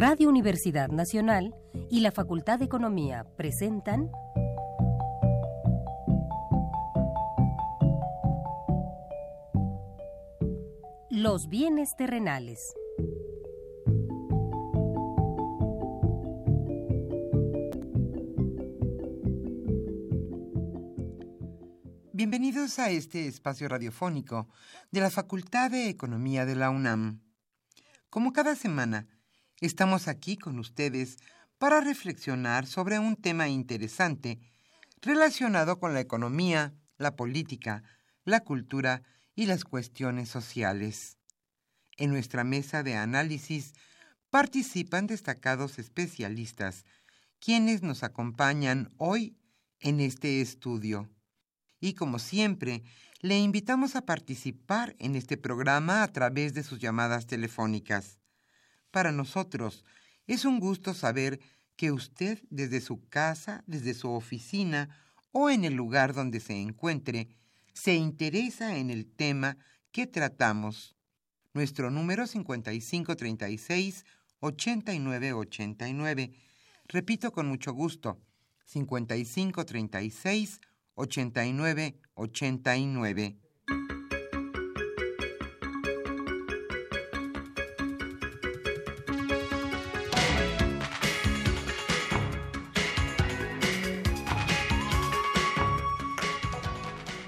Radio Universidad Nacional y la Facultad de Economía presentan Los bienes terrenales. Bienvenidos a este espacio radiofónico de la Facultad de Economía de la UNAM. Como cada semana, estamos aquí con ustedes para reflexionar sobre un tema interesante relacionado con la economía, la política, la cultura y las cuestiones sociales. En nuestra mesa de análisis participan destacados especialistas, quienes nos acompañan hoy en este estudio. Y como siempre, le invitamos a participar en este programa a través de sus llamadas telefónicas. Para nosotros, es un gusto saber que usted desde su casa, desde su oficina o en el lugar donde se encuentre, se interesa en el tema que tratamos. Nuestro número 5536-8989. Repito con mucho gusto, 5536-8989.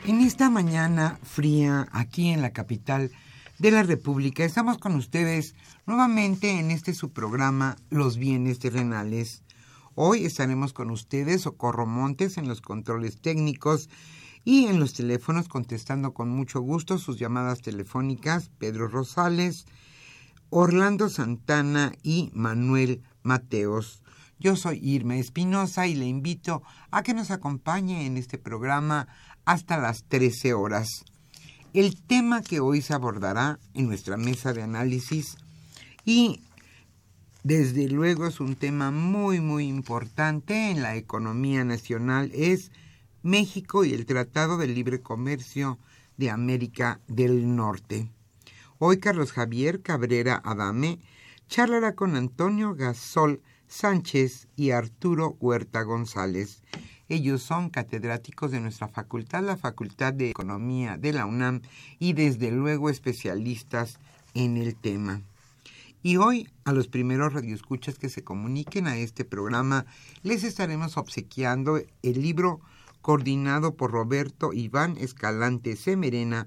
En esta mañana fría aquí en la capital de la República estamos con ustedes nuevamente en este su programa Los bienes terrenales. Hoy estaremos con ustedes Socorro Montes en los controles técnicos y en los teléfonos contestando con mucho gusto sus llamadas telefónicas Pedro Rosales, Orlando Santana y Manuel Mateos. Yo soy Irma Espinosa y le invito a que nos acompañe en este programa hasta las 13 horas. El tema que hoy se abordará en nuestra mesa de análisis y desde luego es un tema muy muy importante en la economía nacional es México y el Tratado de Libre Comercio de América del Norte. Hoy Carlos Javier Cabrera Adame charlará con Antonio Gasol Sánchez y Arturo Huerta González. Ellos son catedráticos de nuestra facultad, la Facultad de Economía de la UNAM, y desde luego especialistas en el tema. Y hoy, a los primeros radioescuchas que se comuniquen a este programa, les estaremos obsequiando el libro coordinado por Roberto Iván Escalante Semerena,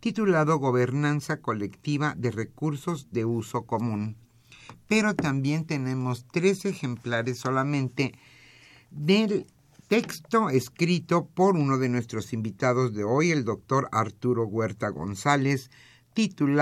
titulado Gobernanza Colectiva de Recursos de Uso Común. Pero también tenemos tres ejemplares solamente del texto escrito por uno de nuestros invitados de hoy, el doctor Arturo Huerta González, titulado